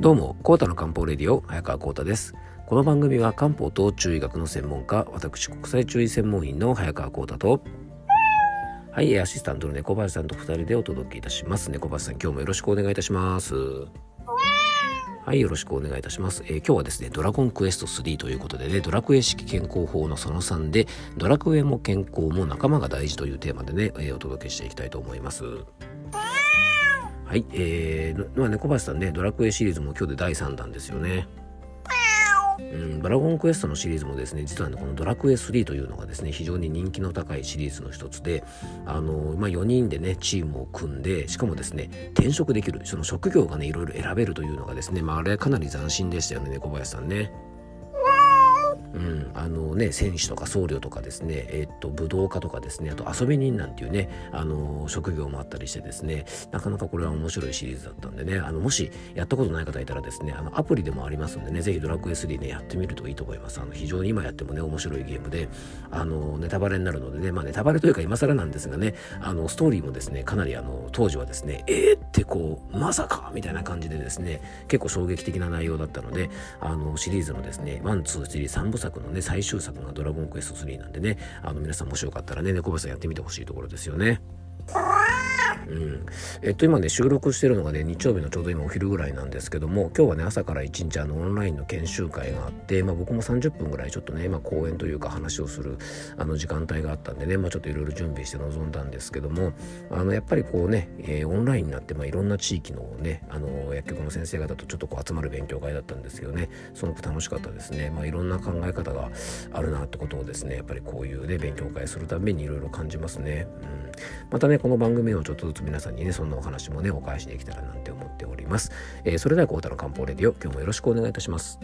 どうも、コータの漢方レディオ、早川コータです。この番組は漢方と中医学の専門家、私、国際中医専門員の早川コータと、はい、アシスタントの猫林さんと2人でお届けいたします。猫林さん、今日もよろしくお願いいたします。はい、よろしくお願いいたします。えー、今日はですね、ドラゴンクエスト3ということでね、ドラクエ式健康法のその3で、ドラクエも健康も仲間が大事というテーマでね、えー、お届けしていきたいと思います。はい、えー、まあ、猫林さんね、ドラクエシリーズも今日で第3弾ですよね。うん、ドラゴンクエストのシリーズもですね実はねこのドラクエ3というのがですね非常に人気の高いシリーズの一つであの、まあ、4人でねチームを組んでしかもですね転職できるその職業がねいろいろ選べるというのがですね、まあ、あれかなり斬新でしたよね猫林さんね。うん、あのね選手とか僧侶とかですね、え、っと武道家とかですねあと遊び人なんていうねあの職業もあったりしてですねなかなかこれは面白いシリーズだったんでねあのもしやったことない方いたらですねあのアプリでもありますんでねぜひドラクエ3ねやってみるといいと思います。あの非常に今やってもね面白いゲームであのネタバレになるのでねまあネタバレというか今更なんですがねあのストーリーもですねかなりあの当時はですねえー、ってこうまさかみたいな感じでですね結構衝撃的な内容だったのであのシリーズのですね123部作のね最終作がドラゴンクエスト3なんでねあの皆さんもしよかったらね猫林さんやってみてほしいところですよね。うん、えっと今ね収録してるのがね日曜日のちょうど今お昼ぐらいなんですけども今日はね朝から一日あのオンラインの研修会があって、まあ、僕も30分ぐらいちょっとね、まあ、講演というか話をするあの時間帯があったんでね、まあ、ちょっといろいろ準備して臨んだんですけどもあのやっぱりこうね、えー、オンラインになって、まあ、いろんな地域のねあの薬局の先生方とちょっとこう集まる勉強会だったんですけどねすごく楽しかったですね、まあ、いろんな考え方があるなってことをですねやっぱりこういうね勉強会するためにいろいろ感じますね、うん、またねこの番組をちょっとずつ皆さんにねそんなお話もねお返しできたらなんて思っております、えー、それではコータの漢方レディオ今日もよろしくお願いいたします。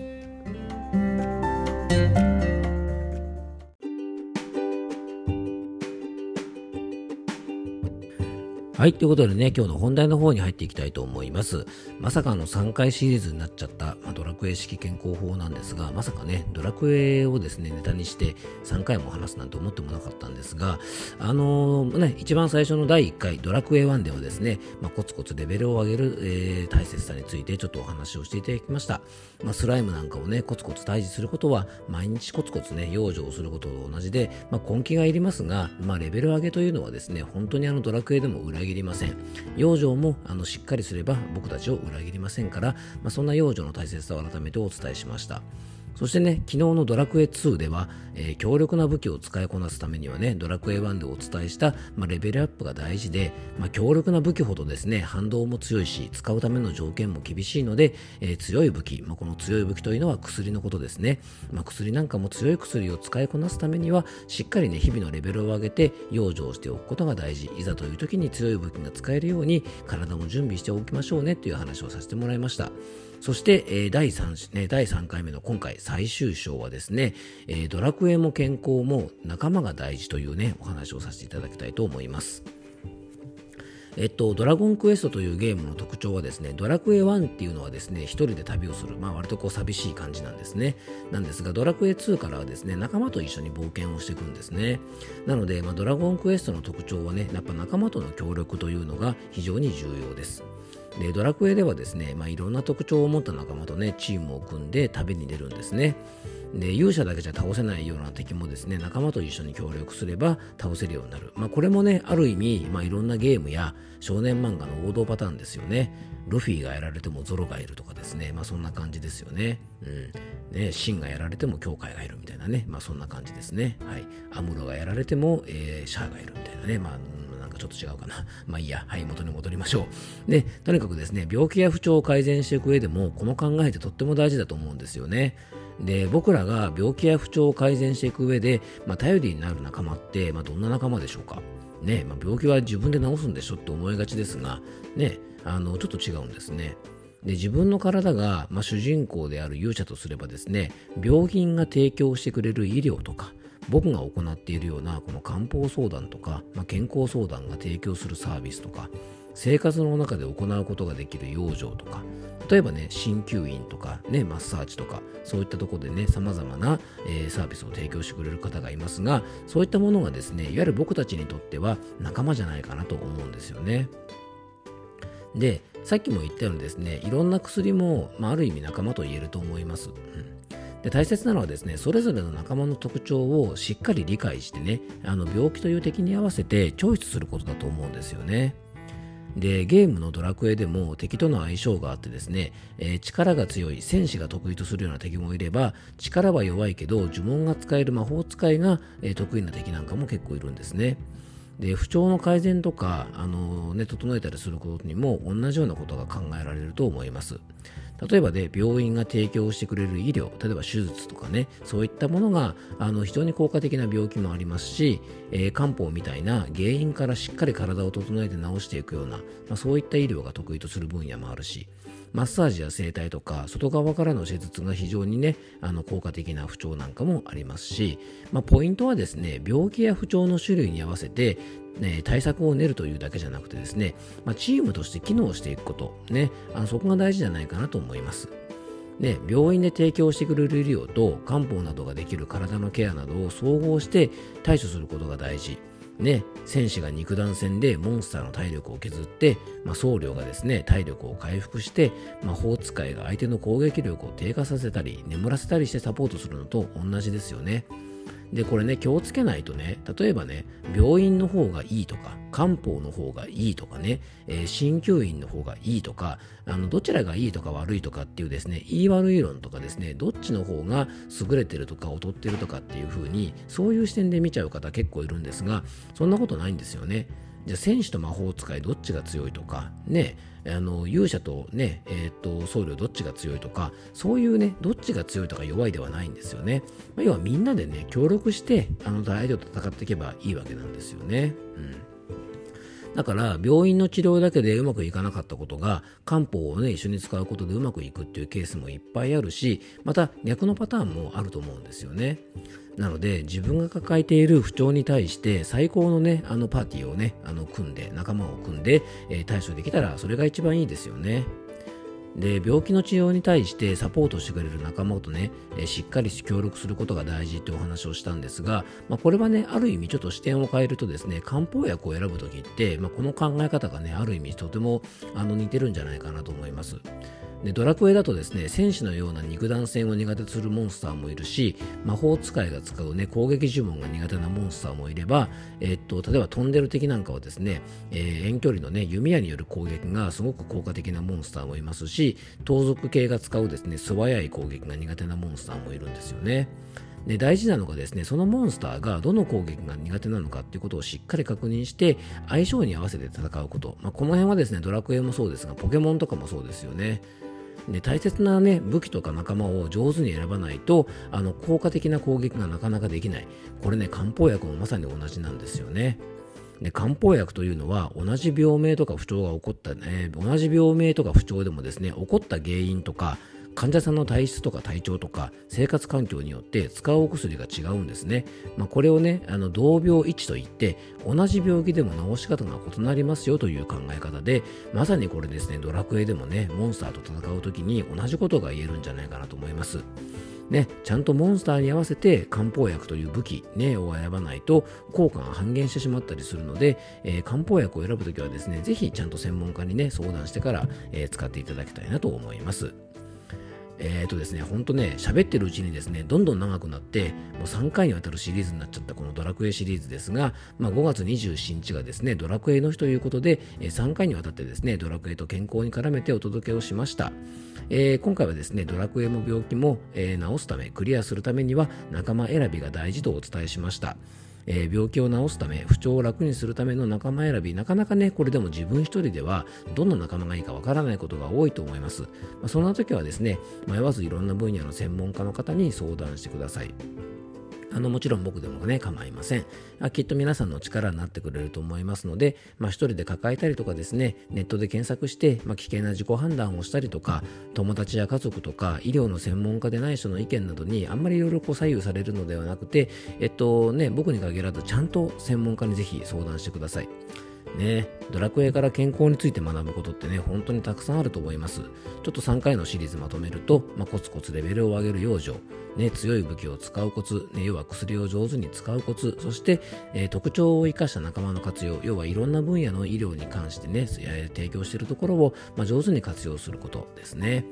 はい。ということでね、今日の本題の方に入っていきたいと思います。まさかの3回シリーズになっちゃった、まあ、ドラクエ式健康法なんですが、まさかね、ドラクエをですね、ネタにして3回も話すなんて思ってもなかったんですが、あのー、ね、一番最初の第1回、ドラクエ1ではですね、まあ、コツコツレベルを上げる、えー、大切さについてちょっとお話をしていただきました。まあ、スライムなんかをね、コツコツ退治することは、毎日コツコツね、養生をすることと同じで、まあ、根気がいりますが、まあ、レベル上げというのはですね、本当にあのドラクエでも裏切りません。養生もあのしっかりすれば僕たちを裏切りませんから、まあ、そんな養生の大切さを改めてお伝えしました。そしてね、昨日のドラクエ2では、えー、強力な武器を使いこなすためにはね、ドラクエ1でお伝えした、まあ、レベルアップが大事で、まあ、強力な武器ほどですね、反動も強いし、使うための条件も厳しいので、えー、強い武器、まあ、この強い武器というのは薬のことですね。ま、薬なんかも強い薬を使いこなすためには、しっかりね、日々のレベルを上げて、養生しておくことが大事。いざという時に強い武器が使えるように、体も準備しておきましょうね、という話をさせてもらいました。そして、えー、第 3, ね、第3回目の今回最終章はですね、えー、ドラクエも健康も仲間が大事というね、お話をさせていただきたいと思います。えっと、ドラゴンクエストというゲームの特徴はですね、ドラクエ1っていうのはですね、一人で旅をする、まあ割とこう寂しい感じなんですね。なんですが、ドラクエ2からはですね、仲間と一緒に冒険をしていくんですね。なので、まあ、ドラゴンクエストの特徴はね、やっぱ仲間との協力というのが非常に重要です。でドラクエではですね、まあ、いろんな特徴を持った仲間とねチームを組んで旅に出るんですね。で勇者だけじゃ倒せないような敵もですね仲間と一緒に協力すれば倒せるようになる、まあ、これもねある意味、まあ、いろんなゲームや少年漫画の王道パターンですよね。ルフィがやられてもゾロがいるとかですねまあそんな感じですよね。うん。ねシンがやられても教会がいるみたいなねまあそんな感じですね。はい。アムロがやられても、えー、シャアがいるみたいなねまあちょっと違うかな。まあいいや。はい、元に戻りましょう。で、とにかくですね、病気や不調を改善していく上でも、この考えってとっても大事だと思うんですよね。で、僕らが病気や不調を改善していく上で、まあ、頼りになる仲間って、まあ、どんな仲間でしょうか。ね、まあ、病気は自分で治すんでしょって思いがちですが、ね、あの、ちょっと違うんですね。で自分の体が、まあ、主人公である勇者とすればですね病院が提供してくれる医療とか僕が行っているようなこの漢方相談とか、まあ、健康相談が提供するサービスとか生活の中で行うことができる養生とか例えばね鍼灸院とかねマッサージとかそういったところでね様々な、えー、サービスを提供してくれる方がいますがそういったものがですねいわゆる僕たちにとっては仲間じゃないかなと思うんですよねでさっきも言ったようにですね、いろんな薬も、まあ、ある意味仲間と言えると思います。うんで大切なのはですねそれぞれの仲間の特徴をしっかり理解してねあの病気という敵に合わせてチョイスすることだと思うんですよね。でゲームのドラクエでも敵との相性があってですね、えー、力が強い戦士が得意とするような敵もいれば力は弱いけど呪文が使える魔法使いが、得意な敵なんかも結構いるんですね。で不調の改善とかあの、ね、整えたりすることにも同じようなことが考えられると思います。例えばで、病院が提供してくれる医療、例えば手術とかね、そういったものがあの非常に効果的な病気もありますし、えー、漢方みたいな原因からしっかり体を整えて治していくような、まあ、そういった医療が得意とする分野もあるし、マッサージや整体とか外側からの施術が非常にねあの効果的な不調なんかもありますし、まあ、ポイントはですね病気や不調の種類に合わせてね、対策を練るというだけじゃなくてですね、まあ、チームとして機能していくこと、ね、あのそこが大事じゃないかなと思います。ね、病院で提供してくれる医療と漢方などができる体のケアなどを総合して対処することが大事。ね、戦士が肉弾戦でモンスターの体力を削って、まあ、僧侶がですね体力を回復して魔法使いが相手の攻撃力を低下させたり眠らせたりしてサポートするのと同じですよね。で、これね、気をつけないとね、例えばね、病院の方がいいとか、漢方の方がいいとかね、えー、鍼灸院の方がいいとか、あの、どちらがいいとか悪いとかっていうですね、言い悪い論とかですね、どっちの方が優れてるとか劣ってるとかっていう風に、そういう視点で見ちゃう方結構いるんですが、そんなことないんですよね。じゃあ戦士と魔法使いどっちが強いとか、ね、あの勇者とね、えー、っと僧侶どっちが強いとか、そういうね、どっちが強いとか弱いではないんですよね。まあ、要はみんなでね、協力して、あの相手と戦っていけばいいわけなんですよね。うんだから病院の治療だけでうまくいかなかったことが漢方をね一緒に使うことでうまくいくっていうケースもいっぱいあるしまた逆のパターンもあると思うんですよね。なので自分が抱えている不調に対して最高のねあのパーティーをねあの組んで仲間を組んで、えー、対処できたらそれが一番いいですよね。で病気の治療に対してサポートしてくれる仲間とね、えしっかり協力することが大事ってお話をしたんですが、まあ、これはねある意味ちょっと視点を変えるとですね漢方薬を選ぶ時って、まあ、この考え方がねある意味とてもあの似てるんじゃないかなと思います。でドラクエだとですね戦士のような肉弾戦を苦手するモンスターもいるし魔法使いが使う、ね、攻撃呪文が苦手なモンスターもいれば、え、っと例えば飛んでる敵なんかはですね、えー、遠距離の、ね、弓矢による攻撃がすごく効果的なモンスターもいますし盗賊系が使うですね素早い攻撃が苦手なモンスターもいるんですよね。で大事なのがですねそのモンスターがどの攻撃が苦手なのかっていうことをしっかり確認して相性に合わせて戦うこと、まあ、この辺はですねドラクエもそうですがポケモンとかもそうですよね。で大切な、ね、武器とか仲間を上手に選ばないとあの効果的な攻撃がなかなかできない。これね漢方薬もまさに同じなんですよね。で漢方薬というのは同じ病名とか不調が起こった、ね、同じ病名とか不調でもですね起こった原因とか患者さんの体質とか体調とか生活環境によって使うお薬が違うんですね。まあ、これをね、あの同病一といって同じ病気でも治し方が異なりますよという考え方でまさにこれですね、ドラクエでもね、モンスターと戦う時に同じことが言えるんじゃないかなと思います。ね、ちゃんとモンスターに合わせて漢方薬という武器、ね、を選ばないと効果が半減してしまったりするので、えー、漢方薬を選ぶときはですね、ぜひちゃんと専門家にね、相談してから、えー、使っていただきたいなと思います。えっ、ー、とですね、ほんとね、喋ってるうちにですね、どんどん長くなって、もう3回にわたるシリーズになっちゃったこのドラクエシリーズですが、まあ、5月27日がですね、ドラクエの日ということで、え3回にわたってですね、ドラクエと健康に絡めてお届けをしました。えー、今回はですね、ドラクエも病気も、えー、治すため、クリアするためには仲間選びが大事とお伝えしました。えー、病気を治すため、不調を楽にするための仲間選び、なかなかね、これでも自分一人ではどんな仲間がいいかわからないことが多いと思います。まあ、そんな時はですね、迷わずいろんな分野の専門家の方に相談してください。あのもちろん僕でもね構いません。あきっと皆さんの力になってくれると思いますので、まあ、一人で抱えたりとかですねネットで検索して、まあ、危険な自己判断をしたりとか友達や家族とか医療の専門家でない人の意見などにあんまりいろいろこう左右されるのではなくてえっとね僕に限らずちゃんと専門家にぜひ相談してください。ね、ドラクエから健康について学ぶことってね、本当にたくさんあると思います。ちょっと3回のシリーズまとめると、まあ、コツコツレベルを上げる養生、ね、強い武器を使うコツ、ね、要は薬を上手に使うコツ、そして、えー、特徴を生かした仲間の活用、要はいろんな分野の医療に関してね、提供しているところを、まあ、上手に活用することですね。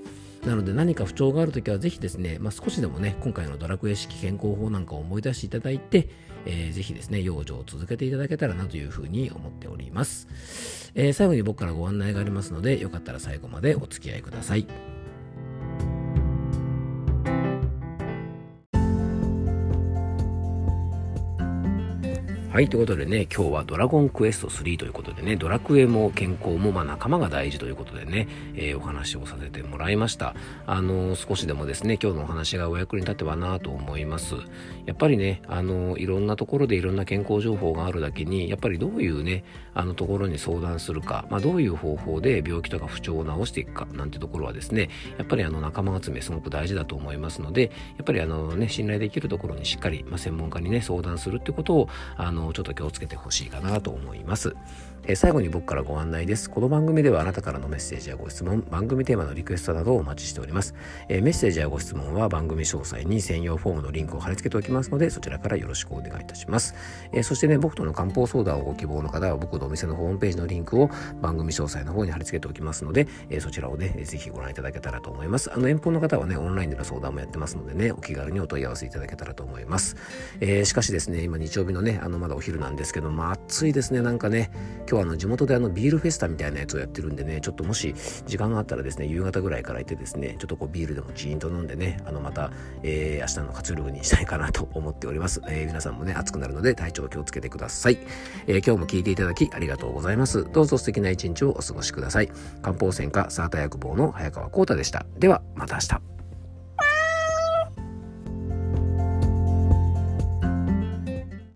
なので何か不調があるときはぜひですね、まあ、少しでもね、今回のドラクエ式健康法なんかを思い出していただいて、えー、ぜひですね、養生を続けていただけたらなというふうに思っております。えー、最後に僕からご案内がありますので、よかったら最後までお付き合いください。はい、ということでね、今日はドラゴンクエスト3ということでね、ドラクエも健康もまあ仲間が大事ということでね、えー、お話をさせてもらいました。あのー、少しでもですね、今日のお話がお役に立てばなと思います。やっぱりね、あのー、いろんなところでいろんな健康情報があるだけに、やっぱりどういうね、あのところに相談するか、まあ、どういう方法で病気とか不調を治していくかなんてところはですね、やっぱりあの仲間集めすごく大事だと思いますので、やっぱりあのね、信頼できるところにしっかり、まあ、専門家にね、相談するってことを、あの、ちょっと気をつけてほしいかなと思います。え最後に僕からご案内です。この番組ではあなたからのメッセージやご質問、番組テーマのリクエストなどをお待ちしております。えメッセージやご質問は番組詳細に専用フォームのリンクを貼り付けておきますので、そちらからよろしくお願いいたします。えそしてね、僕との漢方相談をご希望の方は僕のお店のホームページのリンクを番組詳細の方に貼り付けておきますので、えそちらをね、ぜひご覧いただけたらと思います。あの遠方の方はね、オンラインでの相談もやってますのでね、お気軽にお問い合わせいただけたらと思います。えー、しかしですね、今日曜日のね、あのまだお昼なんですけど、まあ暑いですね、なんかね、今日はあの地元であのビールフェスタみたいなやつをやってるんでね、ちょっともし時間があったらですね、夕方ぐらいから行ってですね、ちょっとこうビールでもチーンと飲んでね、あのまた、えー、明日の活力にしたいかなと思っております。えー、皆さんもね、暑くなるので体調気をつけてください。えー、今日も聞いていただきありがとうございます。どうぞ素敵な一日をお過ごしください。漢方専科サータ薬房の早川幸太でした。では、また明日。